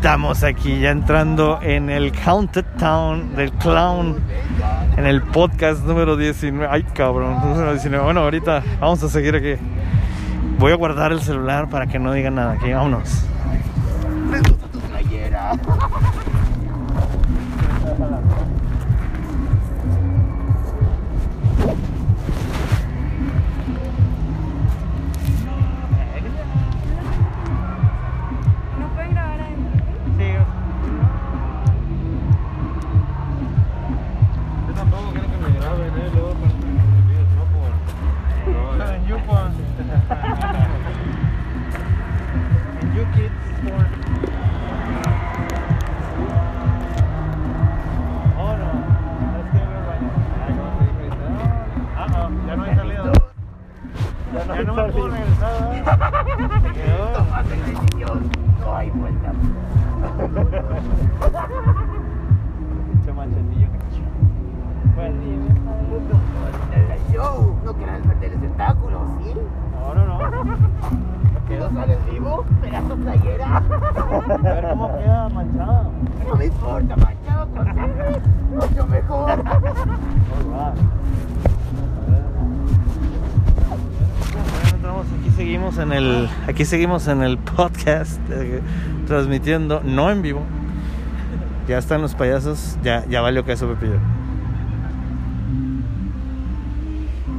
estamos aquí ya entrando en el Counted Town del Clown, en el podcast número 19. Ay, cabrón, número 19. Bueno, ahorita vamos a seguir aquí. Voy a guardar el celular para que no diga nada. Aquí, vámonos. Tu playera. Yo, no quieras perder el espectáculo, ¿sí? no, no, no. ¿No sales vivo? Tu playera. A ver cómo queda manchado. No me importa, manchado con sangre. Mucho mejor. Aquí seguimos en el aquí seguimos en el podcast eh, transmitiendo no en vivo ya están los payasos ya ya valió que eso Pepillo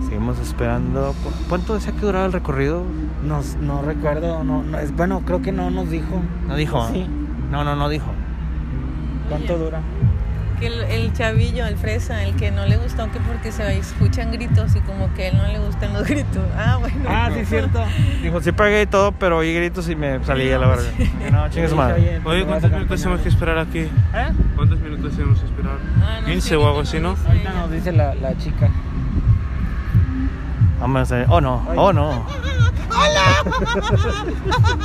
seguimos esperando ¿Cu- ¿cuánto decía que duraba el recorrido? No, no recuerdo, no, no, es, bueno, creo que no nos dijo. no dijo Sí. no no no dijo ¿Cuánto dura? Que el, el chavillo, el fresa, el que no le gustó que porque se escuchan gritos y como que a él no le gustan los gritos. Ah, bueno. Ah, sí, cierto. dijo sí pagué y todo pero oí gritos y me salí a la verga no chingue su madre Oye, ¿cuántos minutos tenemos que esperar aquí? ¿Eh? ¿Cuántos minutos tenemos que esperar? Ah, no 15 sé, o algo no así, ¿no? Ahorita nos dice la, la chica. Vamos a ver. Oh no, oh no.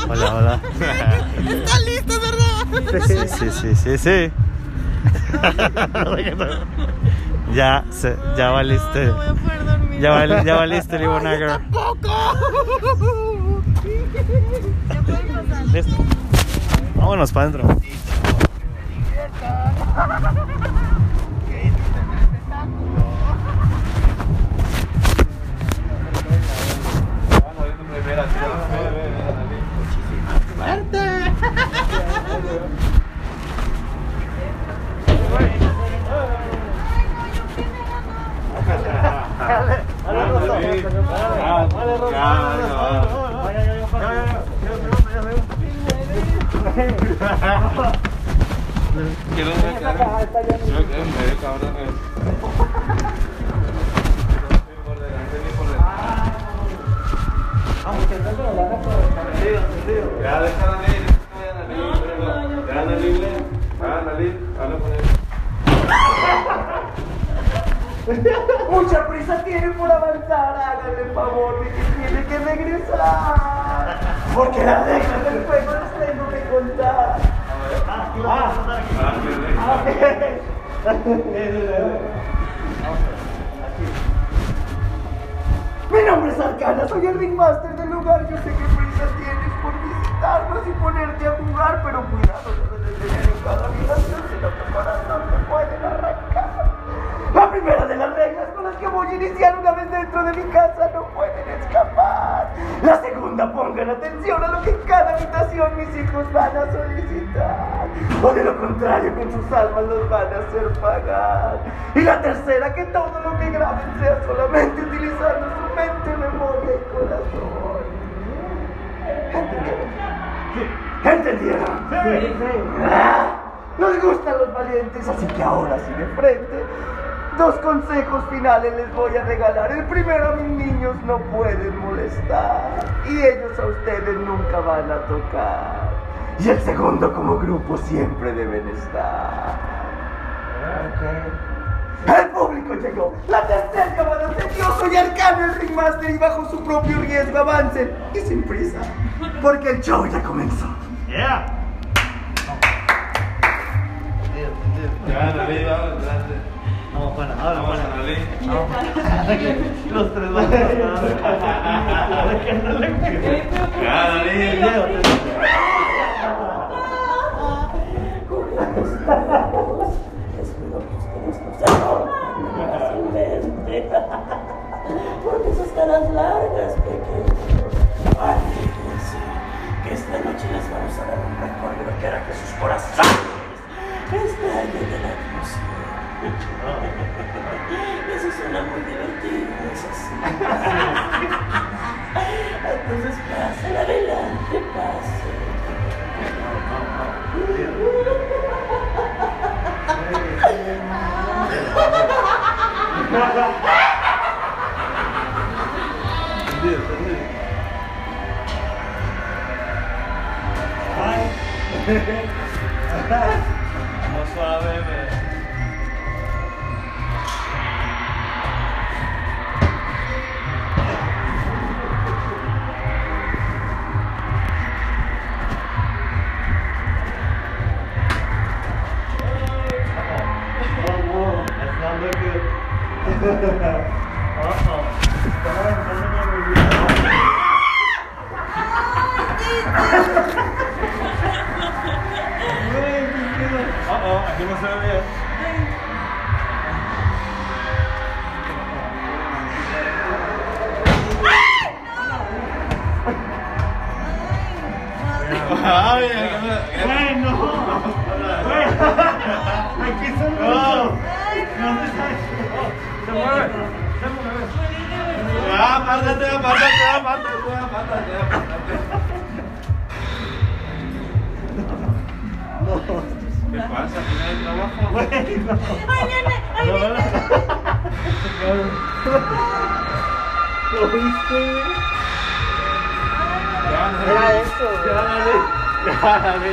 Hola, hola. ¿Estás listo, verdad? Sí, sí, sí, sí, sí. ya, se, ya valiste. No, no voy a poder dormir. Ya, val- ya valiste, Libonager. Ya pueden pasar. Listo. Vámonos para adentro. Quiero medio cabrón. Ya, déjala. Ya, anda libre. Ah, anda libre. Habla con él. Mucha prisa tiene por avanzar, háganle el favor de que tiene que regresar. Porque las reglas del juego las tengo que contar. Ah, qué Mi nombre es Arcana, soy el ringmaster del lugar. Yo sé que prisa tienes por visitarnos y ponerte a jugar, pero cuidado, no debes tener en cada habitación, sino que corazón te pueden arrancar. Que voy a iniciar una vez dentro de mi casa no pueden escapar. La segunda, pongan atención a lo que en cada habitación mis hijos van a solicitar. O de lo contrario, con sus almas los van a hacer pagar. Y la tercera, que todo lo que graben sea solamente utilizando su mente, memoria y corazón. ¿Entendieron? ¿Entendieron? Ah, Nos gustan los valientes, así que ahora sí de frente. Dos consejos finales les voy a regalar. El primero a mis niños no pueden molestar y ellos a ustedes nunca van a tocar. Y el segundo como grupo siempre deben estar. El público llegó. La tercera llamada se dio. Soy Arcano, el Ringmaster, y bajo su propio riesgo avancen. Y sin prisa. Porque el show ya comenzó. Yeah. Ya, dale, va, adelante. No, para, ahora, Vamos para. Los tres van a Porque esas caras largas, pequeños. Ay, que esta noche les vamos a dar un recorrido que hará que sus corazones estallen de la Eso suena muy divertido, ¿no es así? Entonces pasen adelante, pasen. Vamos Aquí. No. Se mueve. Se mueve. Ya, apártate, apártate, apártate, apártate, apártate. ¿Qué pasa? ¿Aquí no trabajo? No. ¡Ay, viene! ¡Ay, viene! ¿Lo viste? Ya, no. Era eso, Ya, dale. Ya, dale. ¡Ay, viene, viene! Ya, dale.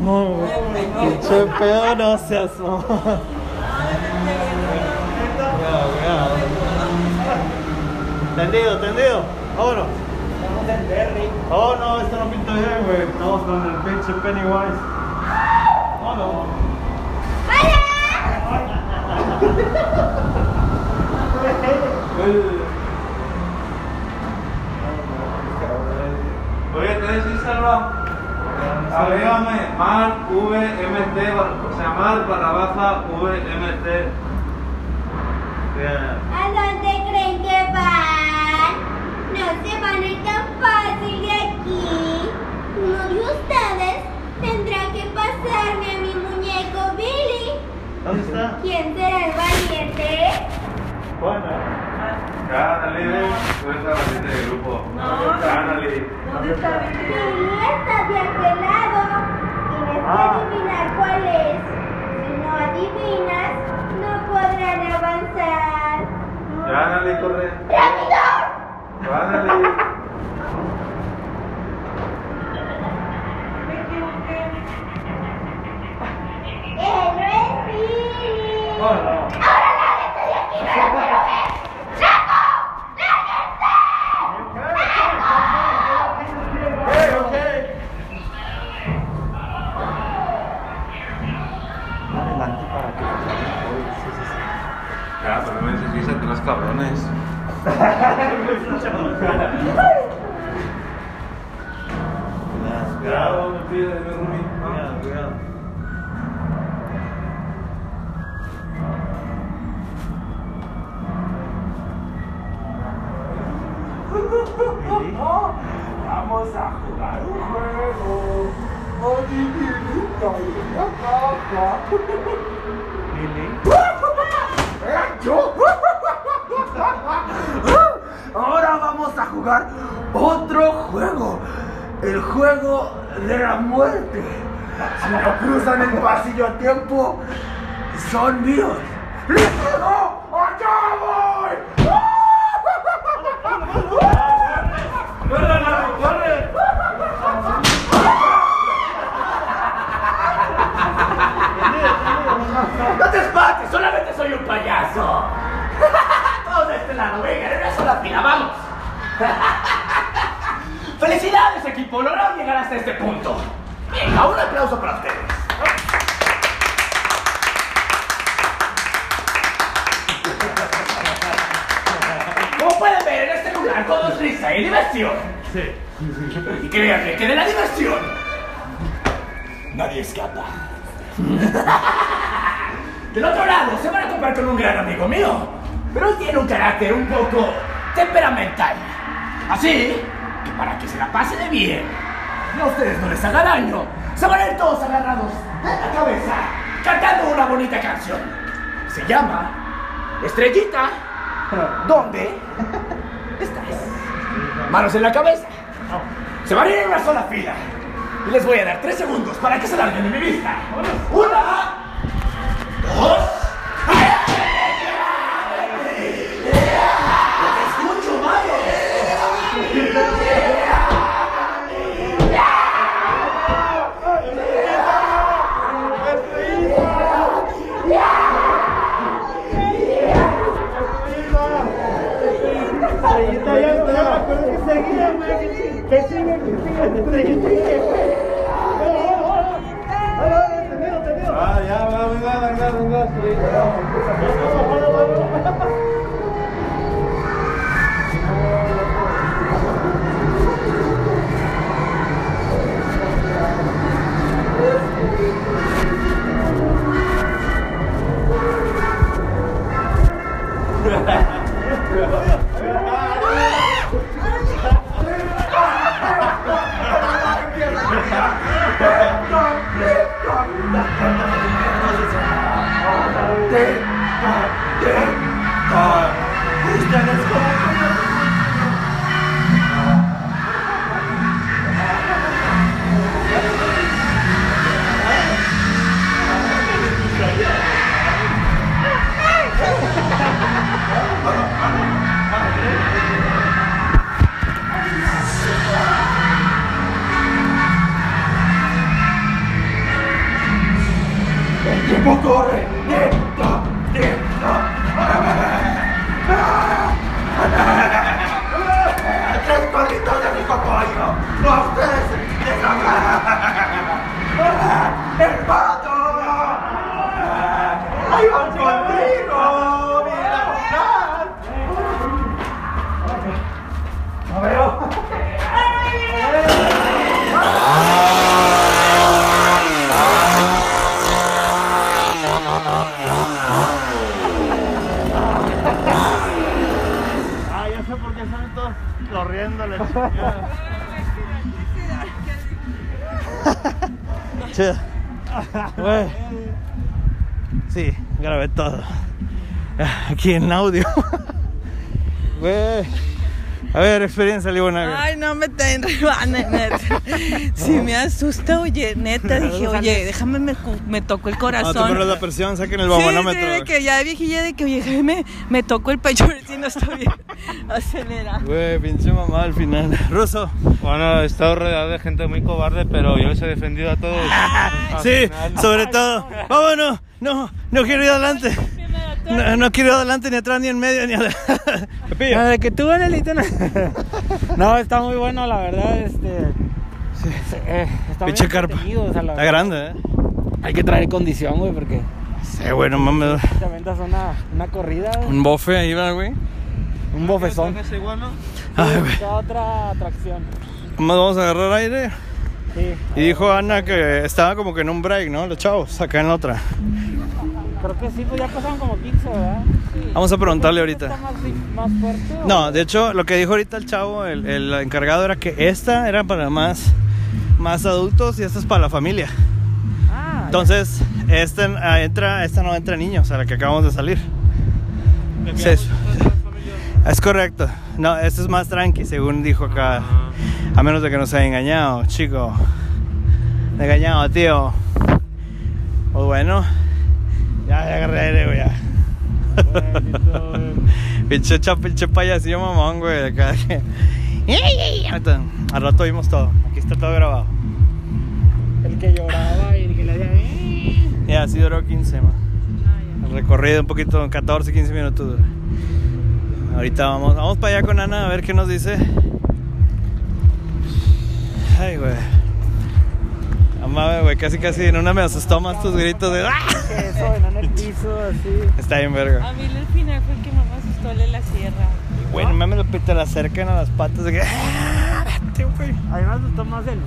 no seas mamón, güey. Pinche pedo, no seas mamón. Cuidado, cuidado. Tendido, tendido. Vámonos. Estamos en Berry. Oh, no, esto no pinta bien, güey. Estamos con el pinche Pennywise. Vámonos. Oye, te decís, Salva. Agrégame Mar VMT, bar- o sea, Mar barra baja VMT. ¿A dónde creen que van? No se van a ir tan fácil de aquí. Uno de ustedes tendrá que pasarme a mi muñeco Billy. ¿Dónde está? ¿Quién será el valiente? Juana. Gánale, tú eres la valiente del grupo. No. ¿Dónde está Billy? Billy está de aquel lado. Adivinar cuál es. Si no adivinas, no podrán avanzar. Gánale, corre. ¡Rápido! Gánale. Me equivoqué. ¡Él no es Billy! Oh, no. Si me cruzan el pasillo a tiempo, son míos. ¡Listo! ¡Allá voy! ¡Corre, Larry, corre! ¡No te espantes! ¡Solamente soy un payaso! Todos de este lado, venga, en una sola fila, vamos. ¡Felicidades, equipo! Lograron llegar hasta este punto. Venga, un aplauso para ustedes. Como pueden ver, en este lugar todo es risa y diversión. Sí. Y créanme que de la diversión nadie escapa. Del otro lado se van a comprar con un gran amigo mío, pero él tiene un carácter un poco temperamental. Así que para que se la pase de bien a ustedes no les haga daño, se van a ir todos agarrados de la cabeza cantando una bonita canción. Se llama Estrellita. ¿Dónde estás? Manos en la cabeza. Se van a ir en una sola fila. Y les voy a dar tres segundos para que se larguen de mi vista. Una, Sí, grabé todo. Aquí en audio. Güey. A ver, experiencia, Libona. Ay, no me ten rebane, neta. Sí, me asusta, oye, neta. Dije, oye, déjame, me, tocó el No corazón. te pones la presión, saquen el Sí, sí, bamonómetro. de que ya de viejilla, de que, oye, me tocó el pecho, a ver si no estoy bien. Acelera. Güey, pinche mamá al final. Ruso. Bueno, he estado rodeado de gente muy cobarde, pero yo les he defendido a todos. Sí, final- sobre todo. Vámonos. No, no quiero ir adelante. No, no quiero ir adelante, ni atrás, ni en medio, ni adelante. Nada, que tú, Anelito, no. No, está muy bueno, la verdad, este... eh, está muy Pinche carpa. entretenido, o sea, la Está verdad. grande, ¿eh? Hay que traer condición, güey, porque Sí, güey, no mames. te aventas una, una corrida, güey, Un bofe ahí, va, güey. un bofezón. ¿Es igual, no? Ay, güey. Otra atracción. Más vamos a agarrar aire. Sí. Y dijo Ana que estaba como que en un break, ¿no? Los chavos, acá en la otra. Creo que sí, pues ya pasaron como 15, ¿verdad? Vamos a preguntarle ahorita. ¿Está más, más fuerte? o- No, de hecho, lo que dijo ahorita el chavo, el, el encargado, era que esta era para más, más adultos y esta es para la familia. Ah, Entonces, esta ah, entra, esta no entra niños, a la que acabamos de salir. Sí, es, correcto. No, esto es más tranqui, según dijo acá. A menos de que nos haya engañado, chico. Engañado, tío. Pues bueno, ya, ya agarré aire, güey, ya. Pinche, cha- pinche payasillo mamón, güey. Acá que. Al rato vimos todo. Aquí está todo grabado. El que lloraba y el que le decía. "Eh". Ya, así duró 15, man. Ah, El recorrido un poquito, 14, 15 minutos dura. Ahorita vamos, vamos para allá con Ana a ver qué nos dice. Ay, güey. Amame, güey, casi casi en una me asustó más tus gritos de. ¡Ah! Que eso, en el piso, así. Está bien, verga. A mí el final fue el que más me asustó el de la sierra. Bueno, mames, lo- te la acercan a las patas de que. ¡Ah! vete, güey! A mí me asustó más el.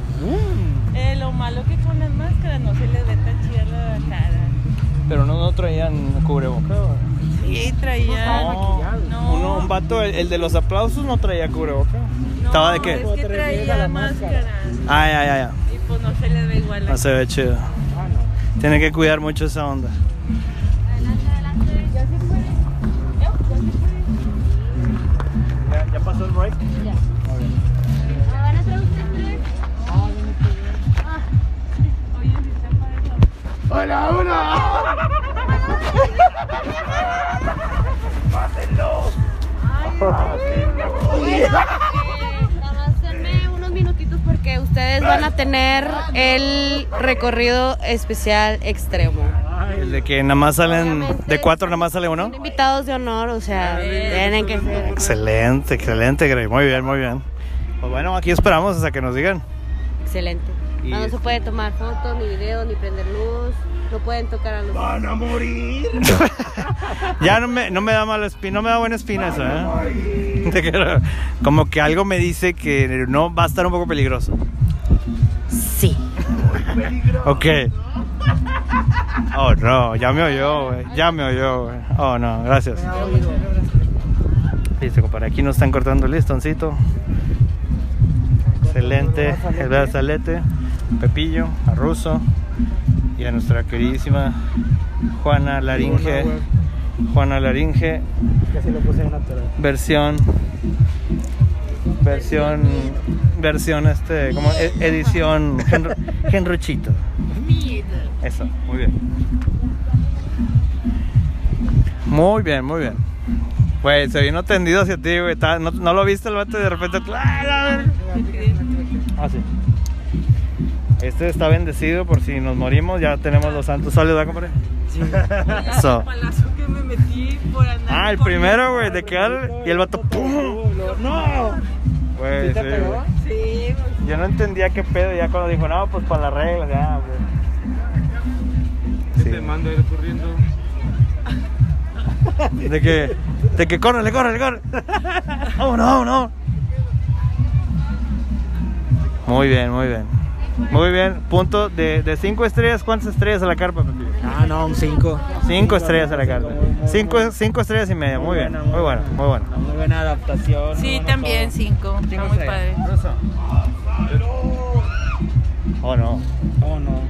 Eh, lo malo que con las máscaras no se les ve tan chida la cara. Pero no, no traían cubrebocas. Sí, traía. No, No. uno, un vato, el, el de los aplausos no traía cubrebocas. No, ¿Estaba de qué? Es ¿Cómo que a traía la máscara. Ay, ay, ay, ay. Y pues no se les ve igual. No se ve chido. Ah. Tiene que cuidar mucho esa onda. Adelante, adelante. Ya se puede. Ya, ya se puede. ¿Ya, ya pasó el break? Ya. ¿Me van a traer ustedes tres? Ah. Oye, si está padre. ¡Hola, hola! Nada más denme unos minutitos porque ustedes van a tener el recorrido especial extremo. El de que nada más salen, Obviamente, de cuatro nada más sale uno. Son invitados de honor, o sea, tienen que ser. Excelente, excelente, Grey. Muy bien, muy bien. Pues bueno, aquí esperamos hasta que nos digan. Excelente. No, no se puede tomar fotos, ni videos, ni prender luz. No pueden tocar a los. ¡Van a morir! Ya no me, no me da mala espina, no me da buena espina eso, ¿eh? Te quiero- Como que algo me dice que no va a estar un poco peligroso. Sí. Ok. Oh no, ya me oyó, güey. Ya me oyó, güey. Oh no, gracias. Listo, compadre. Aquí nos están cortando el listoncito. Excelente. El brazalete. Pepillo, a Russo. Y a nuestra queridísima Juana Laringe. Juana Laringe, sí lo puse en versión. Versión. Versión, este. Como e- edición. Genru- Genruchito. Eso, muy bien. Muy bien, muy bien. Güey, se vino tendido hacia ti, güey. No, no lo viste el vato y de repente. ¡Ah! Ah, sí. Este está bendecido por si nos morimos. Ya tenemos los santos sólidos, ¿verdad, compadre? Eso. El palazo que me metí por andar. Ah, el primero, güey, de quedar. Y el vato. ¡pum! ¡No! Güey, ¿Sí te sí. Sí, Yo no entendía qué pedo. Ya cuando dijo, no, pues para las reglas, ya, güey. Sí. Te mando a ir corriendo. De que, de que córrele, córrele, córrele. Vámonos, vámonos. Muy bien, muy bien. Muy bien. Punto de, de cinco estrellas. ¿Cuántas estrellas a la carpa? Ah, no, un 5. Cinco estrellas a la carpa. Cinco, cinco estrellas y media. Muy bien, muy bueno, muy bueno. Muy buena adaptación. sí, también todo. cinco. Está Cinco muy padre. Oh, no. Oh, no.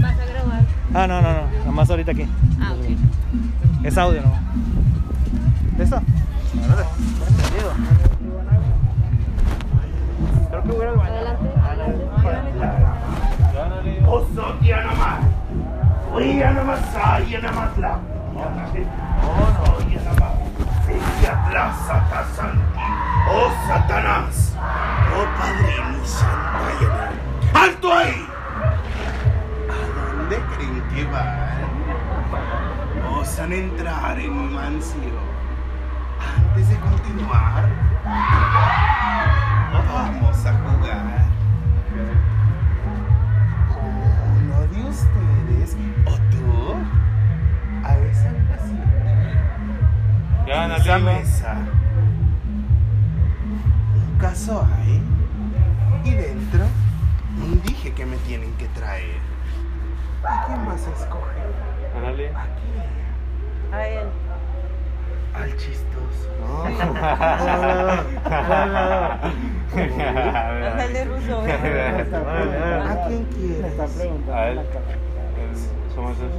¿Vas a grabar? Ah, no, no, no. Nada más ahorita aquí. Ah, ok. Es audio, ¿no? ¿Listo? Entendido. Creo que voy al baño. Adelante, adelante. ¡Osotia nomás! ¡Oiga nomás! ¡Ay, nomás la! ¡Oye nomás! ¡Ella atrás, Satanás! ¡Oh, Satanás! ¡Oh, Padre Santa! ¡Alto ahí! ¿A dónde creen que van? ¿Osan entrar en un mancio? Antes de continuar, vamos a jugar. ustedes o tú a esa mesa. Ya, en esa mesa. Un caso hay y dentro un dije que me tienen que traer. ¿A quién vas a escoger? Ándale. ¿A quién? A él. Al chistoso. Ándale, ruso. ven. ¿A quién quieres? A él. Somos dos.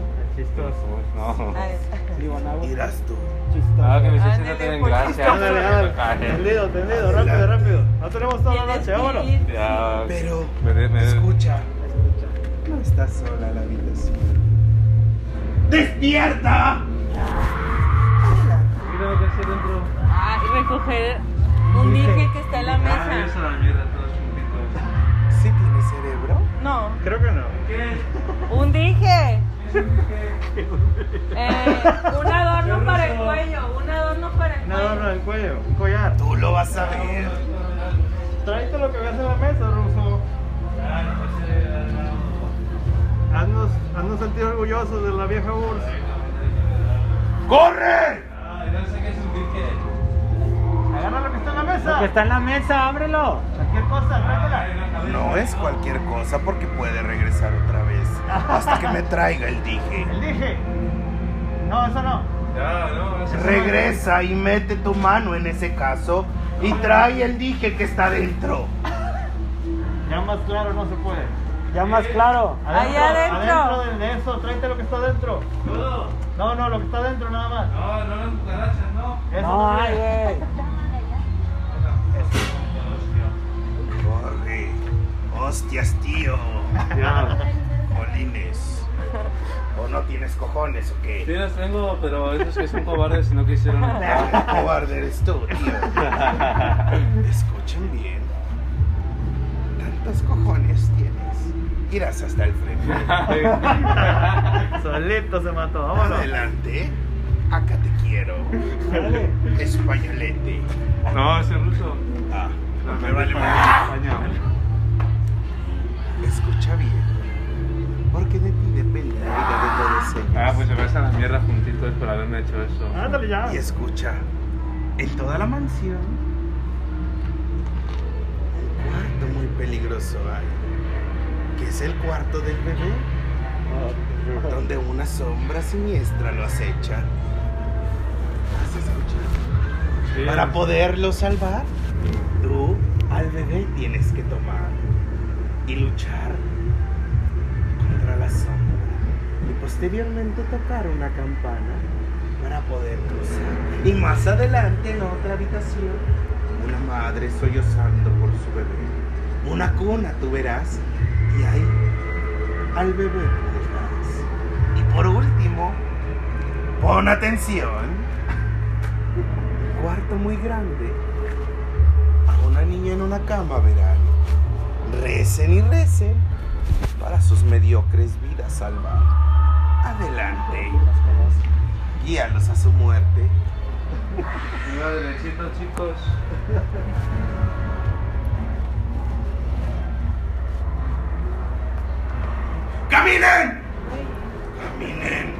Somos- No. A él. Irás tú. Ah, que me está Ándale, haciendo tienen gracia. Ándale, ándale. Tendido, tendido, rápido, rápido. No tenemos toda la noche, vámonos. Pero, escucha. No estás sola la habitación. ¡Despierta! Que dentro. Ah, y recoger un dije que está en la Ah, mesa. eso la mierda, todos juntitos. ¿Sí tiene cerebro? No, Creo que no. ¿Qué? un dije. Eh, un adorno para el cuello, un adorno para el Un adorno cuello. del cuello, un collar. Tú lo vas a ver. Tráete lo que veas en la mesa, Ruso. Haznos, haznos sentir orgullosos de la vieja URSS. ¡Corre! Agarra lo que está en la mesa. Lo que está en la mesa, ábrelo. Cualquier cosa, tráetela. No es cualquier cosa porque puede regresar otra vez. Hasta que me traiga el dije. El dije. No, eso no. Ya, no, eso no. Regresa y mete tu mano en ese caso y trae el dije que está dentro. Ya más claro no se puede. Ya más claro. Ahí adentro. Adentro de- de eso, tráete lo que está adentro. Todo. No, no, lo que está adentro nada más. No, no las cucarachas, no. Eso No hay, tiene. güey. Corre. Hostias, tío. Ya. Molines. ¿O no tienes cojones o qué? Sí, las tengo, pero esos que son cobardes y no quisieron. Cobarde eres tú, tío. Escuchen bien. Tantos cojones tienes. Irás hasta el frente. Solito se mató, vámonos. Adelante. Acá te quiero. Españolete. No, ese ruso. Ah, No, me vale madre. España. Escucha bien. Porque de ti depende la vida de todos ellos. Ah, pues se me a la mierda juntitos por haberme hecho eso. Ándale ya. Y escucha, en toda la mansión, un cuarto muy peligroso hay, que es el cuarto del bebé, donde una sombra siniestra lo acecha. Para poderlo salvar, tú al bebé tienes que tomar y luchar contra la sombra y posteriormente tocar una campana para poder cruzar. Y más adelante en otra habitación, una madre sollozando por su bebé. Una cuna, tú verás, y ahí al bebé. Y por último, pon atención cuarto muy grande. A una niña en una cama verán. Recen y recen para sus mediocres vidas salvar. Adelante. Guíalos a su muerte. Derechito, chicos. ¡Caminen! ¡Caminen!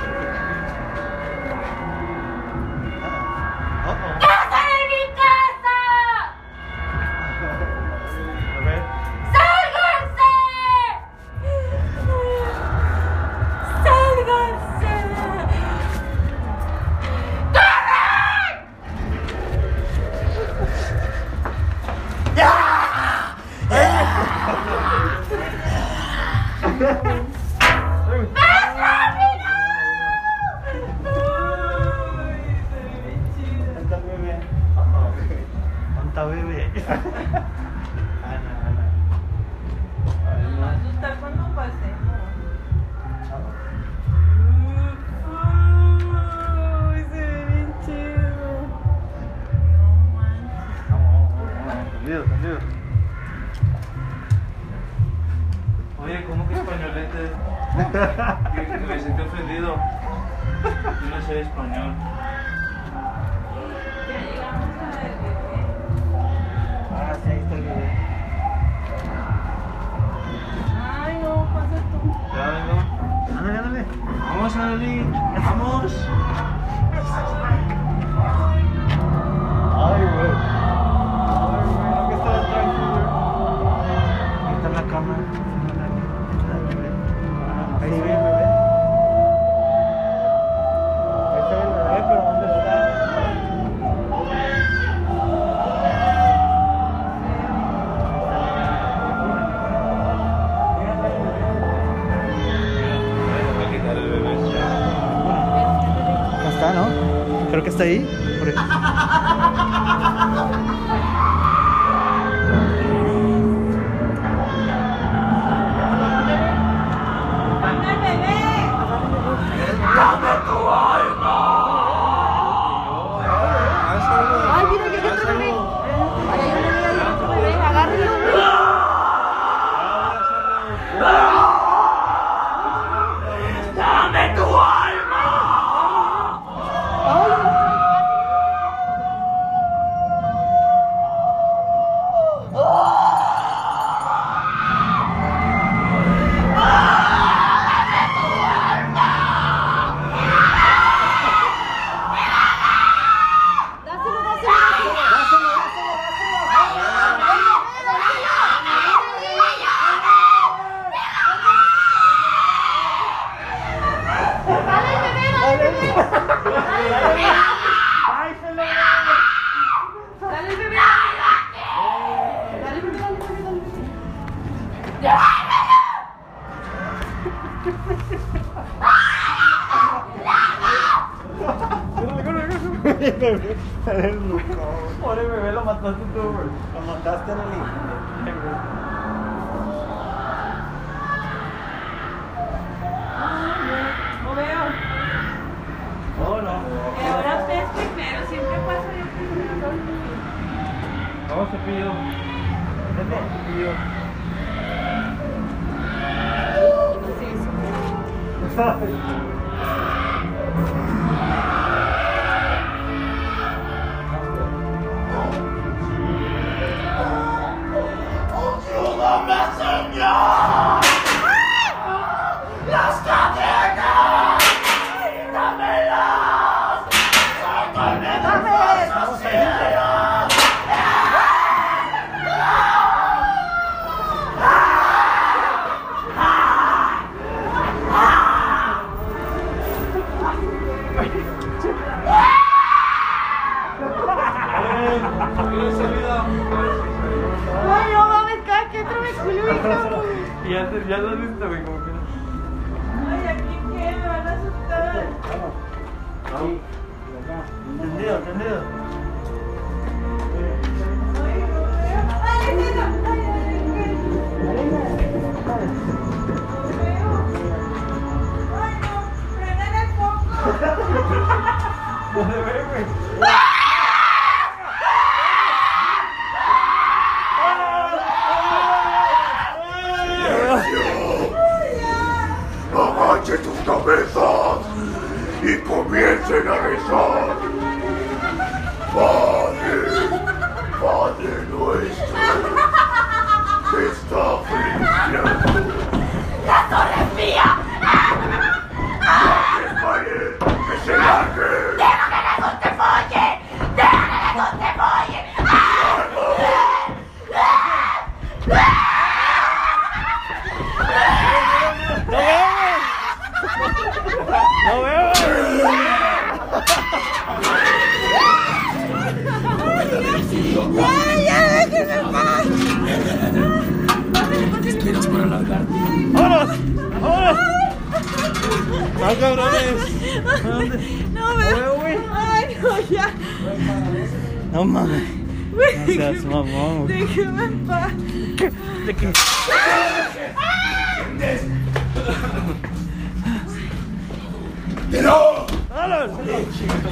¡Pero!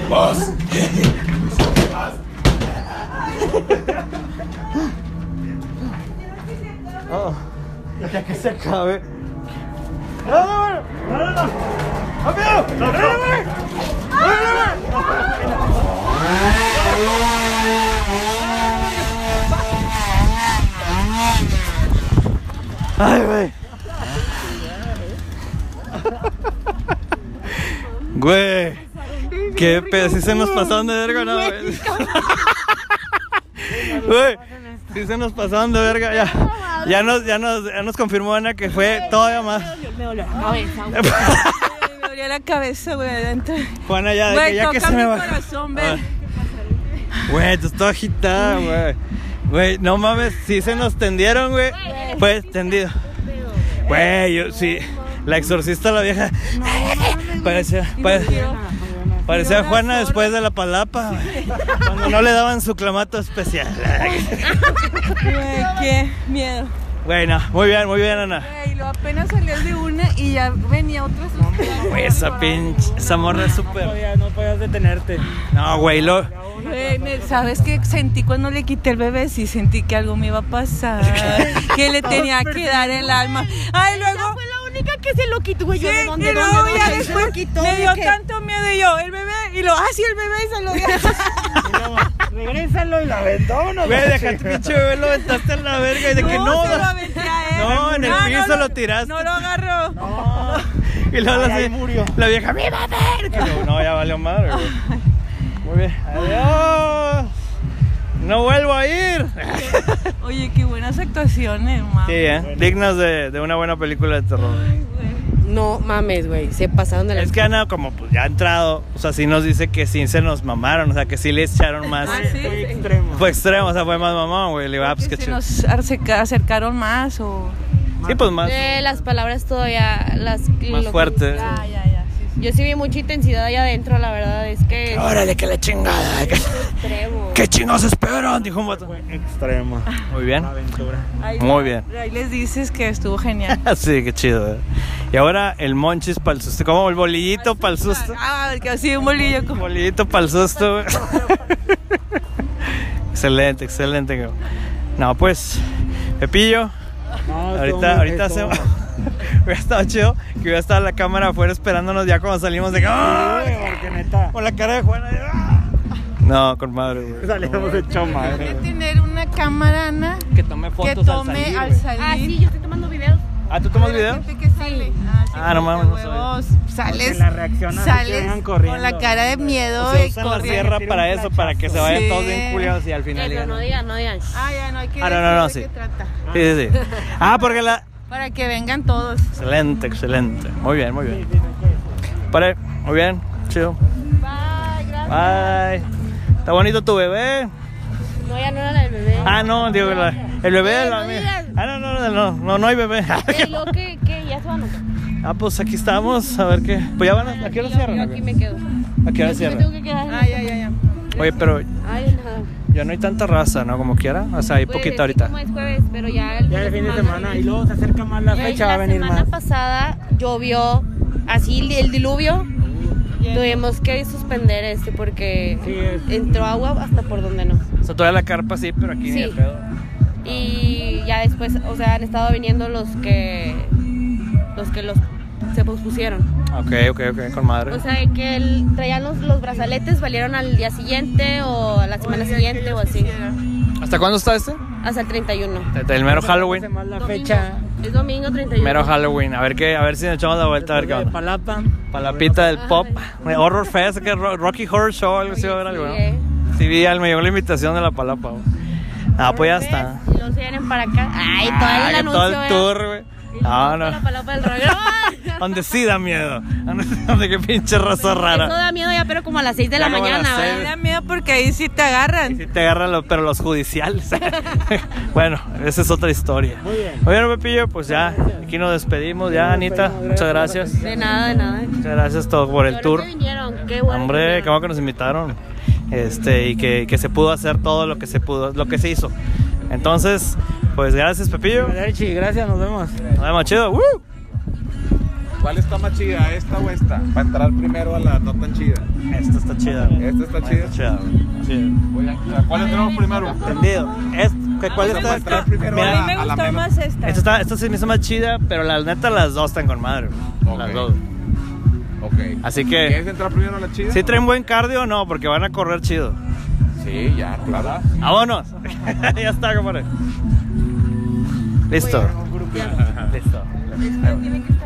¡Vos! ¡Vos! Ya que se acabe. ¡Ay, güey! Güey, qué pedo, si se nos pasaron de verga, no, güey. Güey, si se nos pasaron de verga, ya. Ya nos, ya nos, ya nos confirmó Ana que fue todavía más. Me dolió la cabeza, güey. Me dolió la cabeza, güey, adentro. Juana, ya, ya que se me va. güey. Ah. Güey, tú estás agitada, güey. Güey, no mames, si se nos tendieron, güey. Pues tendido. Güey, eh. yo sí. La exorcista la vieja. Parecía, parecía, Juana después de la palapa. Cuando no le daban su clamato especial. qué miedo. Bueno, muy bien, muy bien, Ana. Y lo apenas salías de una y ya venía otra. No, esa pinche, esa morra es súper. No, no podías detenerte. No, güey, lo. Güey, ¿Sabes qué sentí cuando le quité el bebé? Sí, sentí que algo me iba a pasar. que le tenía que dar el alma. Ay, luego, Única que se lo quitó, güey. Sí, Yo, ¿de dónde, y dónde, luego dónde? ya Se después lo quitó, me ¿de dio qué? tanto miedo y yo, el bebé, y lo, ah, sí, el bebé, y se lo dio. Regrésalo y la aventó. ¿no? Güey, deja tu pinche bebé, lo aventaste en la verga y de que no. se lo aventé a él. No, en el piso no lo tiraste. No lo agarró. Y luego Ay, la, murió. la vieja, ¡mi bebé! Que no, no, ya valió madre, güey. Muy bien. Adiós. No vuelvo a ir. Oye, qué buenas actuaciones, mamá. Sí, ¿eh? Dignas de, de una buena película de terror. No mames, güey. Se pasaron de la. Es que Ana, como pues ya ha entrado, o sea, sí nos dice que sí se nos mamaron, o sea, que sí le echaron más. Ah, sí. Fue extremo. Fue extremo, o sea, fue más mamón, güey. Le digo, ah, pues Que qué se nos acerca- acercaron más o... Sí, pues más. Eh, las palabras todavía. Las, Más lo- fuerte. Ya, ya, ya. Yo sí vi mucha intensidad allá adentro, la verdad. Es que. Órale, que la chingada. ¿Qué, extremo. qué chingos esperan? Dijo un vato. Fue extremo. Muy bien. La aventura. Ahí- Muy bien. Ahí les dices que estuvo genial. Sí, qué chido. eh. Y ahora el monchis para el susto. Como el bolillito para el susto. Ah, que así un bolillo como... Bolillito para el susto. güey. excelente, excelente. güey. No, pues, Pepillo, No, ahorita, ahorita hacemos. Hubiera estado chido que hubiera estado la cámara afuera esperándonos ya cuando salimos de. ¡Ah! porque neta. Con la cara de Juana. de, ¡ah! No, con madre, güey. Salimos hecho Hay madre. que tener una cámara, Ana, Que tome que fotos tome al salir. al salir. Ah, sí, yo estoy tomando videos. Ah, ¿tú tomas video? gente que sale. Ah, sí, Ah, no mames, no huevos, Sales, Porque la reacción hace que sales vengan con corriendo. la cara de miedo O sea, y usan la corriendo. sierra para eso, para que se vayan Sí. todos bien culiados y al final Eso, digan. no digan, no digan. Ah, ya, no hay que Ah, no, no, no, de sí. qué trata. Sí, sí, sí. Ah, porque la. Para que vengan todos. Excelente, excelente. Muy bien, muy bien. Pare, muy bien, chido. Bye, gracias. Bye. Está bonito tu bebé. No, ya no era la del bebé. Ah, no, digo, la- el bebé de la mía. Ah, no, no, no, no, no, hay bebé. ¿y luego qué, qué? ¿Ya se van? Ah, pues aquí estamos, a ver qué. Pues ya van a. ¿A qué hora cierran? Yo aquí me quedo. ¿A qué hora cierran? tengo que quedar. Ah, ya, ya, ya. Oye, pero Ay, nada. Ya no hay tanta raza, ¿no? Como quiera. O sea, hay Pues, poquita sí, ahorita. Como es jueves, pero ya el Ya el fin de semana. Y luego se acerca más la fecha, va a venir semana más. pasada llovió así el, el diluvio. Tuvimos que suspender este porque Sí, es- entró agua hasta por donde no. O sea, todavía la carpa sí, pero aquí ni Sí. pedo. Y ya después, o sea, han estado viniendo los que los que los se pospusieron. Ok, ok, ok, con madre. O sea, que el- traían los, los brazaletes, valieron al día siguiente o a la semana siguiente o así. ¿Hasta cuándo está este? Hasta el 31. El mero Halloween. La Domingo. fecha. Es domingo 31. Mero Halloween. A ver qué, a ver si nos echamos la vuelta a ver qué onda. Palapa. Palapita del pop. Horror Fest, que Ro- Rocky Horror Show, algo así va a haber algo, eh. Sí, vi, al- me llegó la invitación de la palapa. güey. Ah, pues ya está. Y se vienen para acá. Ay, todo el anuncio. todo el tour, güey. Y No, no. La palapa del rollo. Donde sí da miedo. Donde qué pinche raza Eso rara. da miedo ya, pero como a las 6 de Ya la mañana. Me ¿verdad? da miedo porque ahí sí te agarran. Sí te agarran, los- pero los judiciales. bueno, esa es otra historia. Muy bien. Oye, Pepillo, pues ya, aquí nos despedimos. Ya, Anita, muchas gracias. De nada, de nada. Muchas gracias todo por el tour. que qué bueno. que Hombre, bueno que nos invitaron. Este, y que, que se pudo hacer todo lo que se pudo, lo que se hizo. Entonces, pues gracias, Pepillo. Gracias, nos vemos. Nos vemos chido. ¡Woo! ¿Cuál está más chida, esta o esta? Para entrar primero a la no tan chida. Esta está chida. Esta está chida. Está chida. Sí. Voy a- ¿A cuál entramos primero? Entendido. Es, ¿qué- ¿Cuál está? entrar primero Mira, A mí me gustó más esta. Esta, está, esta se me hizo más chida, pero la neta las dos están con madre. güey. Las dos. Ok. Así que- ¿Quieres entrar primero a la chida? ¿Sí traen buen cardio o no? Porque van a correr chido. Sí, ya, claro. ¡Vámonos! ya está, compadre. Listo. Listo. Que